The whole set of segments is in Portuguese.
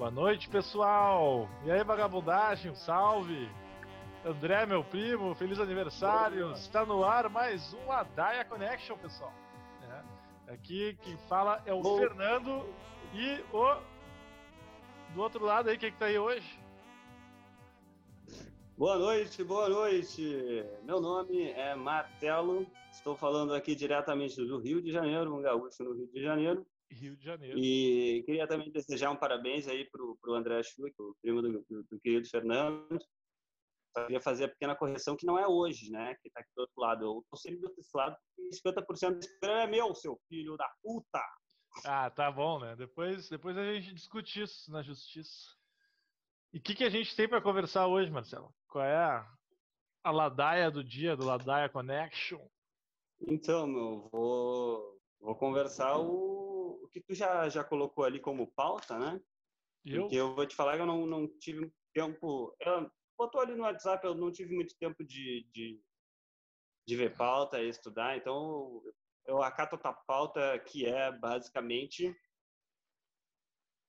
Boa noite, pessoal! E aí, vagabundagem, um salve! André, meu primo, feliz aniversário! Está no ar mais um Adaia Connection, pessoal. É. Aqui quem fala é o Bom. Fernando e o. Do outro lado aí, quem que tá aí hoje? Boa noite, boa noite. Meu nome é Martelo. Estou falando aqui diretamente do Rio de Janeiro, um gaúcho no Rio de Janeiro. Rio de Janeiro. E queria também desejar um parabéns aí para o André Schuch, o primo do, do, do querido Fernando. Só queria fazer a pequena correção que não é hoje, né? Que está aqui do outro lado. Eu estou sempre do outro lado porque 50% desse programa é meu, seu filho da puta. Ah, tá bom, né? Depois, depois a gente discute isso na justiça. E o que, que a gente tem para conversar hoje, Marcelo? Qual é a, a ladaia do dia, do Ladaia Connection? Então, meu, vou, vou conversar o que tu já, já colocou ali como pauta, né? Eu? Porque eu vou te falar que eu não, não tive tempo. Eu, botou ali no WhatsApp, eu não tive muito tempo de, de, de ver pauta e estudar, então eu acato a pauta que é basicamente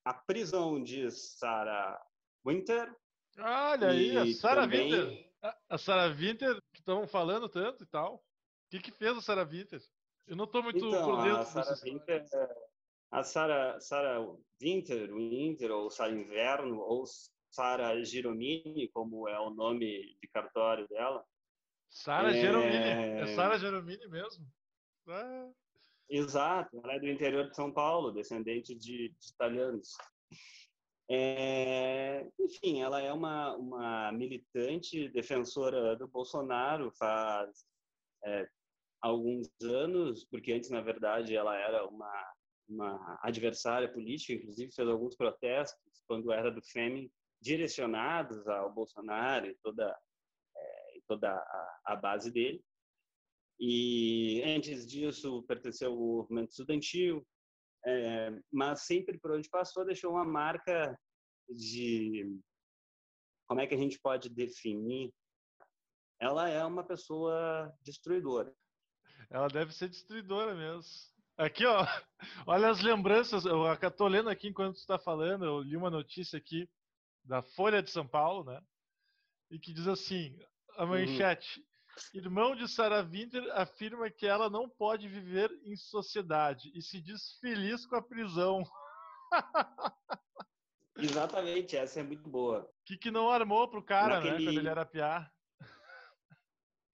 a prisão de Sarah Winter. Olha aí, a Sarah também... Winter. A Sarah Winter, que estão falando tanto e tal. O que, que fez a Sarah Winter? Eu não estou muito então, por dentro. A Sarah Winter, a Sarah, Sarah Winter, Winter, ou Sarah Inverno, ou Sarah Giromini, como é o nome de cartório dela. Sarah é... Giromini, é Sarah Giromini mesmo. É... Exato, ela é do interior de São Paulo, descendente de, de italianos. É, enfim, ela é uma, uma militante defensora do Bolsonaro faz é, alguns anos, porque antes, na verdade, ela era uma, uma adversária política, inclusive fez alguns protestos quando era do FEMI, direcionados ao Bolsonaro e toda, é, toda a, a base dele. E antes disso pertenceu ao movimento estudantil, é, mas sempre por onde passou deixou uma marca de como é que a gente pode definir. Ela é uma pessoa destruidora. Ela deve ser destruidora mesmo aqui ó olha as lembranças eu estou lendo aqui enquanto está falando eu li uma notícia aqui da Folha de São Paulo né e que diz assim a uhum. manchete uhum. Irmão de Sarah Winter afirma que ela não pode viver em sociedade e se diz feliz com a prisão. Exatamente, essa é muito boa. Que, que não armou pro cara, né, Naquele... né, quando ele era piar?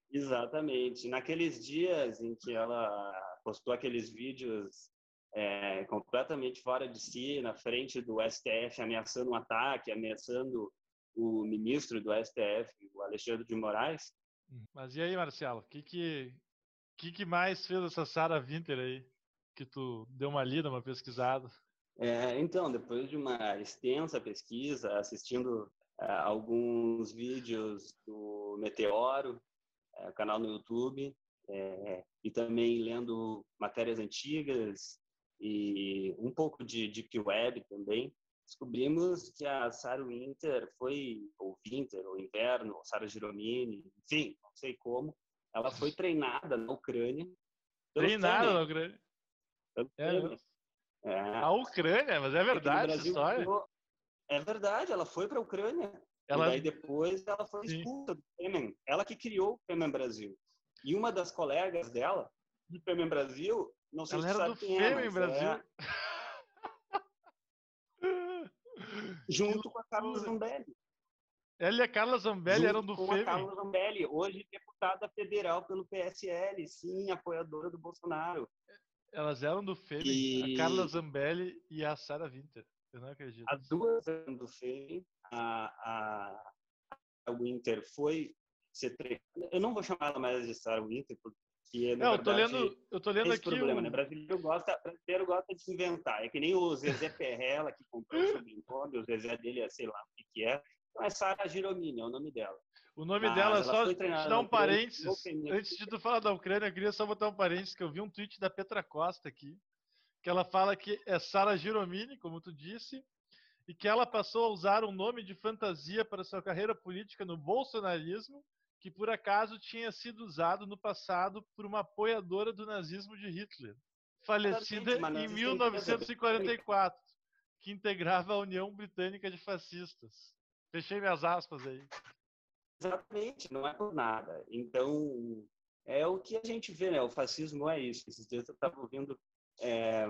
Exatamente. Naqueles dias em que ela postou aqueles vídeos é, completamente fora de si, na frente do STF, ameaçando um ataque, ameaçando o ministro do STF, o Alexandre de Moraes, mas e aí, Marcelo? O que, que, que, que mais fez essa Sara Winter aí? Que tu deu uma lida, uma pesquisada? É, então, depois de uma extensa pesquisa, assistindo é, alguns vídeos do Meteoro, é, canal no YouTube, é, e também lendo matérias antigas e um pouco de Deep Web também, descobrimos que a Sarah Winter foi, ou Winter, ou Inverno, ou Sarah Giromini, enfim, não sei como, ela foi treinada na Ucrânia. Treinada na Ucrânia? É, é. A Ucrânia, mas é verdade essa história. É verdade, ela foi para a Ucrânia. Ela... E depois ela foi expulsa do Femen. Ela que criou o Femen Brasil. E uma das colegas dela, do Femen Brasil, não sei ela se sabe quem é, mas Brasil. É junto com a Carla Zambelli. Ela e a Carla Zambelli junto eram do com a Carla Zambelli, hoje deputada federal pelo PSL, sim, apoiadora do Bolsonaro. Elas eram do FEM, e... a Carla Zambelli e a Sara Winter. Eu não acredito. As duas eram do FEM, a, a, a Winter foi ser. Eu não vou chamar ela mais de Sarah Winter, porque que, não, verdade, eu tô lendo, eu tô lendo aqui problema, o... né? Brasileiro gosta, brasileiro gosta de se inventar. É que nem o Zezé Perrella que comprou o sobrenome, o Zezé dele é sei lá o que, é. Então é Sara Giromini, é o nome dela. O nome Mas dela, só te dar um parênteses. Antes de tu falar da Ucrânia, eu queria só botar um parênteses, que eu vi um tweet da Petra Costa aqui, que ela fala que é Sara Giromini, como tu disse, e que ela passou a usar um nome de fantasia para sua carreira política no bolsonarismo que por acaso tinha sido usado no passado por uma apoiadora do nazismo de Hitler, falecida em 1944. que integrava a União Britânica de Fascistas. Fechei minhas aspas aí. Exatamente, não é por nada. Então, é o que a gente vê, né? O fascismo é isso. Esses dias eu estava ouvindo é,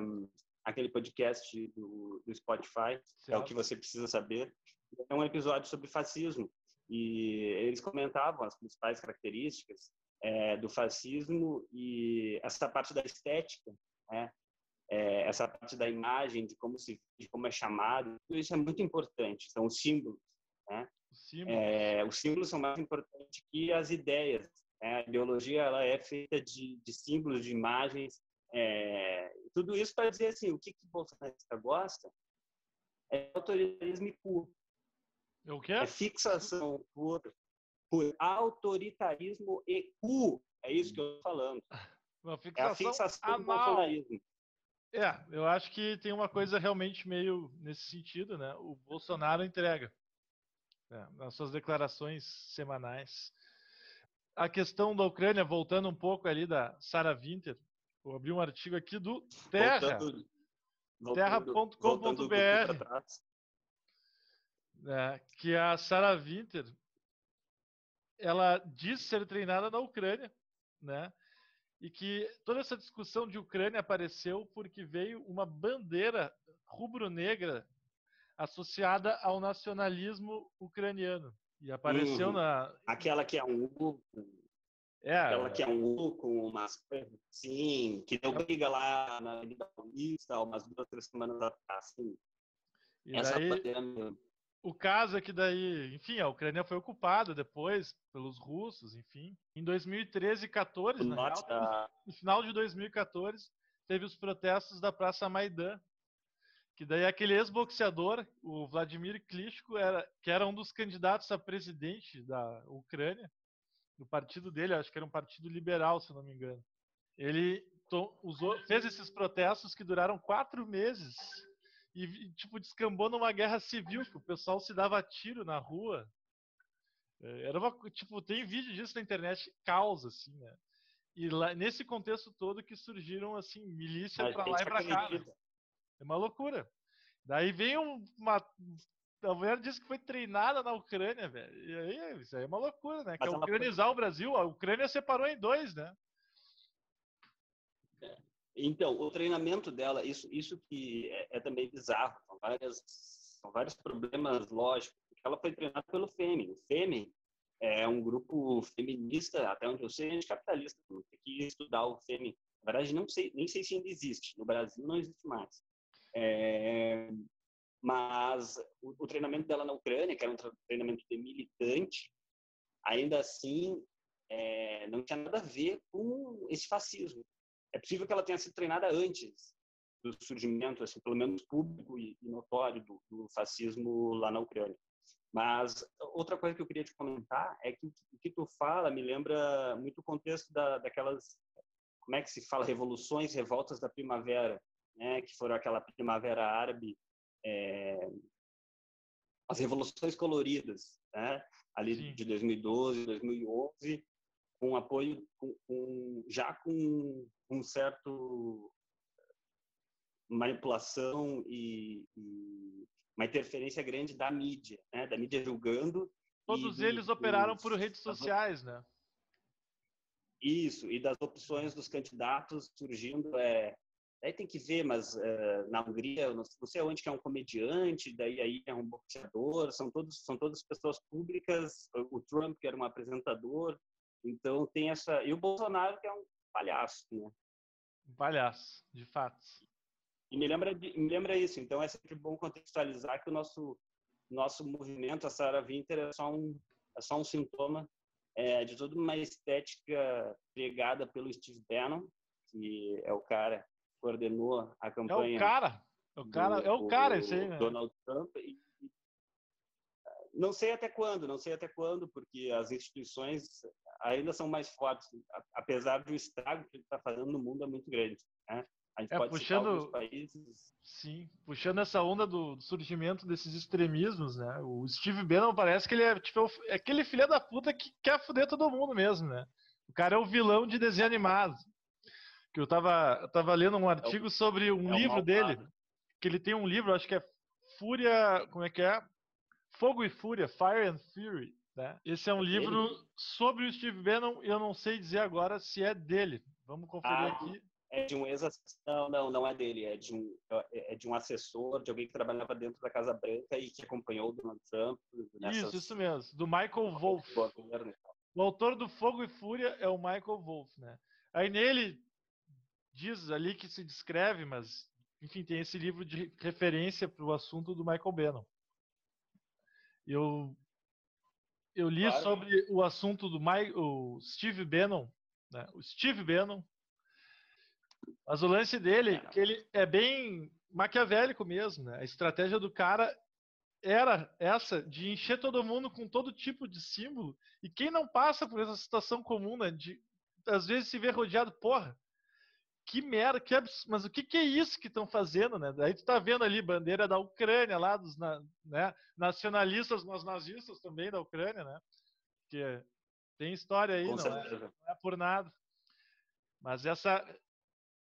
aquele podcast do, do Spotify, certo. é o que você precisa saber. É um episódio sobre fascismo. E eles comentavam as principais características é, do fascismo e essa parte da estética, né? É, essa parte da imagem, de como se de como é chamado, tudo isso é muito importante. São os símbolos, né? Os símbolos, é, os símbolos são mais importantes que as ideias. Né? A ideologia ela é feita de, de símbolos, de imagens. É, tudo isso para dizer assim, o que que bolsonarista gosta é autoritarismo puro. É o quê? É fixação por por autoritarismo e cu. É isso que eu estou falando. Uma fixação é a fixação anal. do bolsonarismo. É, eu acho que tem uma coisa realmente meio nesse sentido, né? O Bolsonaro entrega né? nas suas declarações semanais. A questão da Ucrânia, voltando um pouco ali da Sarah Winter, vou abrir um artigo aqui do Terra, terra.com.br, é, que a Sarah Winter ela diz ser treinada na Ucrânia, né? E que toda essa discussão de Ucrânia apareceu porque veio uma bandeira rubro-negra associada ao nacionalismo ucraniano. E apareceu uhum. na. Aquela que é um U. É. Aquela que é um U com umas. Sim, que deu briga lá na Avenida Paulista umas duas, três semanas atrás. Sim. E Essa daí... bandeira mesmo. O caso é que daí, enfim, a Ucrânia foi ocupada depois pelos russos, enfim. Em 2013 e 14, na real, no final de 2014, teve os protestos da Praça Maidan, que daí aquele ex-boxeador, o Vladimir Klitschko, era, que era um dos candidatos a presidente da Ucrânia, do partido dele, acho que era um partido liberal, se não me engano. Ele usou, fez esses protestos que duraram quatro meses e, tipo, descambou numa guerra civil, que o pessoal se dava tiro na rua. É, era uma, tipo, tem vídeo disso na internet, causa, assim, né? E lá, nesse contexto todo que surgiram, assim, milícia pra lá e pra cá. Né? É uma loucura. Daí vem uma. A mulher disse que foi treinada na Ucrânia, velho. E aí, isso aí é uma loucura, né? Que é ucranizar foi... o Brasil. A Ucrânia separou em dois, né? Então, o treinamento dela, isso, isso que é, é também bizarro, são, várias, são vários problemas lógicos. Ela foi treinada pelo FEMEN. O FEMEN é um grupo feminista, até onde eu sei, anticapitalista. Tem que estudar o FEMEN. Na verdade, não sei, nem sei se ainda existe. No Brasil não existe mais. É, mas o, o, treinamento dela na Ucrânia, que era um treinamento de militante, ainda assim é, não tinha nada a ver com esse fascismo. É possível que ela tenha sido treinada antes do surgimento, assim, pelo menos público e, notório do, do, fascismo lá na Ucrânia. Mas outra coisa que eu queria te comentar é que o que tu fala me lembra muito o contexto da, daquelas, como é que se fala, revoluções, revoltas da primavera, né, que foram aquela primavera árabe, é, as revoluções coloridas, né, ali Sim. de 2012, 2011, com apoio, com, com, já com um certo manipulação e, e, uma interferência grande da mídia, né? da mídia julgando. Todos eles operaram por redes sociais, né? Isso, e das opções dos candidatos surgindo, é, aí tem que ver, mas é, na Hungria, não sei onde que é um comediante, daí aí é um boxeador, são todos são todas pessoas públicas, o Trump que era um apresentador, então tem essa e o Bolsonaro que é um palhaço, né? Um palhaço, de fato. E me lembra, me lembra isso. Então é sempre bom contextualizar que o nosso nosso movimento, a Sarah Winter, é só um é só um sintoma é, de toda uma estética pregada pelo Steve Bannon, que é o cara que coordenou a campanha. É o cara. É o cara, do, é o cara esse aí, né? Donald Trump. E, não sei até quando, não sei até quando, porque as instituições ainda são mais fortes, apesar do estrago que ele está fazendo no mundo é muito grande. Né? A gente é, pode puxando, países... Sim, puxando essa onda do surgimento desses extremismos, né? O Steve Bannon parece que ele é, tipo, é aquele filho da puta que quer foder todo mundo mesmo, né? O cara é o vilão de desenho animado. Que eu tava, eu tava lendo um artigo é o, sobre um é livro dele, que ele tem um livro, acho que é Fúria, como é que é? Fogo e Fúria, Fire and Fury. Né? Esse é um livro sobre o Steve Bannon e eu não sei dizer agora se é dele. Vamos conferir ah, aqui. É de um ex não, não, não é dele, é de um é de um assessor, de alguém que trabalhava dentro da Casa Branca e que acompanhou o Donald Trump. Nessas... Isso, isso mesmo, do Michael Wolff. O autor do Fogo e Fúria é o Michael Wolff, né? Aí nele diz ali que se descreve, mas enfim, tem esse livro de referência para o assunto do Michael Bannon. Eu eu li claro. sobre o assunto do My, o Steve Bannon, né? o Steve Bannon, mas o lance dele é que ele é bem maquiavélico mesmo, né? A estratégia do cara era essa de encher todo mundo com todo tipo de símbolo e quem não passa por essa situação comum, né? De às vezes se ver rodeado, porra, que merda, que abs... mas o que, que é isso que estão fazendo, né? Daí tu tá vendo ali bandeira da Ucrânia lá, dos né? nacionalistas, mas nazistas também da Ucrânia, né? Que tem história aí, não é, não é, por nada. Mas essa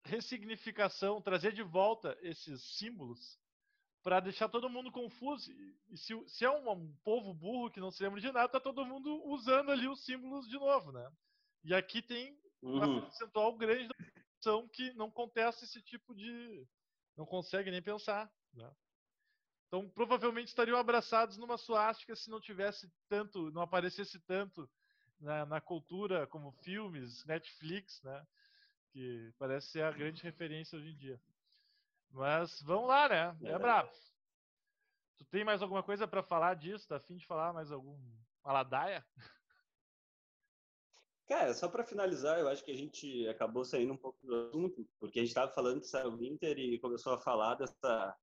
ressignificação, trazer de volta esses símbolos para deixar todo mundo confuso. E se, se é um, um, povo burro que não se lembra de nada, tá todo mundo usando ali os símbolos de novo, né? E aqui tem um percentual grande da que não contesta esse tipo de. não consegue nem pensar. Né? Então, provavelmente estariam abraçados numa suástica se não tivesse tanto, não aparecesse tanto na, na, cultura como filmes, Netflix, né? Que parece ser a grande referência hoje em dia. Mas vamos lá, né? É, é brabo. Tu tem mais alguma coisa para falar disso? Tá afim de falar mais algum Aladaia? Cara, só para finalizar, eu acho que a gente acabou saindo um pouco do assunto, porque a gente estava falando que saiu o Winter e começou a falar dessa,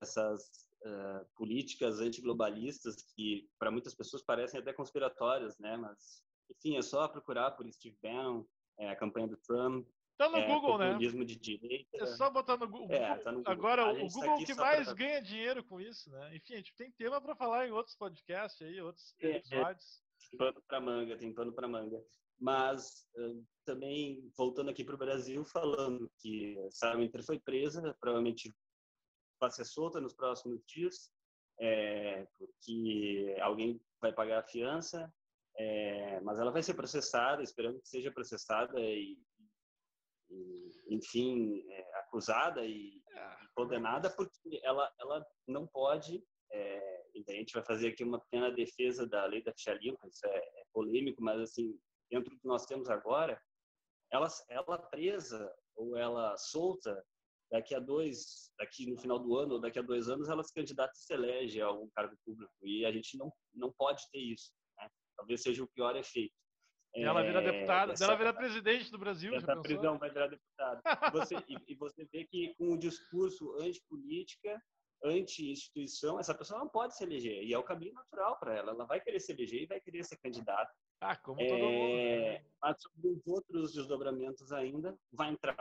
dessas uh, políticas antiglobalistas que para muitas pessoas parecem até conspiratórias, né? Mas, enfim, é só procurar por Steve Bannon, é, a campanha do Trump. Tá no é, Google, né? de direita. É só botar no Google. É, tá no Google. Agora, o tá Google tá que mais pra... ganha dinheiro com isso, né? Enfim, a gente tem tema para falar em outros podcasts aí, outros é, é. episódios. Tem pano para manga, tem pano para manga mas também voltando aqui para o Brasil, falando que Sarah Winter foi presa, provavelmente vai ser solta nos próximos dias, é, porque alguém vai pagar a fiança, é, mas ela vai ser processada, esperando que seja processada e, e enfim, é, acusada e, e, condenada, porque ela, ela não pode, é, a gente vai fazer aqui uma pequena defesa da lei da ficha limpa, isso é, é polêmico, mas assim, dentro do que nós temos agora, ela, ela presa ou ela solta, daqui a dois, daqui no final do ano ou daqui a dois anos, ela se candidata e se elege a algum cargo público. E a gente não, não pode ter isso. Né? Talvez seja o pior efeito. Ela vira é, deputada, essa, ela vira presidente do Brasil. Essa prisão vai virar deputada. Você, e, e, você vê que com o discurso antipolítica, anti-instituição, essa pessoa não pode se eleger. E é o caminho natural para ela. Ela vai querer se eleger e vai querer ser candidata. Ah, como todo é, mundo. Né? Mas sobre os outros desdobramentos ainda, vai entrar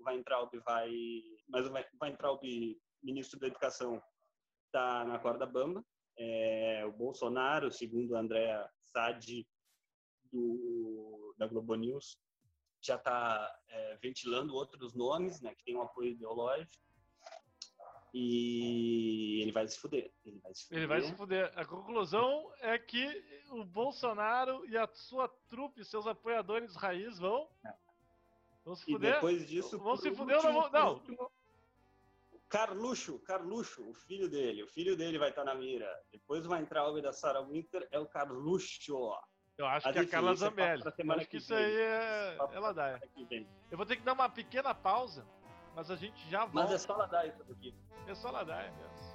vai entrar vai, mas vai, entrar o ministro da Educação está na corda bamba. É, o Bolsonaro, segundo a Andréa Sadi do da Globo News, já está é, ventilando outros nomes, né, que tem um apoio ideológico. E ele vai se fuder. Ele vai se fuder. Ele vai se fuder. A conclusão é que o Bolsonaro e a sua trupe, seus apoiadores raiz vão. Vão se fuder. E depois disso. Vão se fuder ou não vão. Não. Carluxo, Carluxo, o filho dele. O filho dele vai estar na mira. Depois vai entrar o da Sarah Winter, é o Carluxo. Eu acho Mas, que é a Carla Zambelli. Acho que isso aí é. Ela dá. Eu vou ter que dar uma pequena pausa, mas a gente já volta. Mas é só ela dar isso aqui. É só Ladaia mesmo.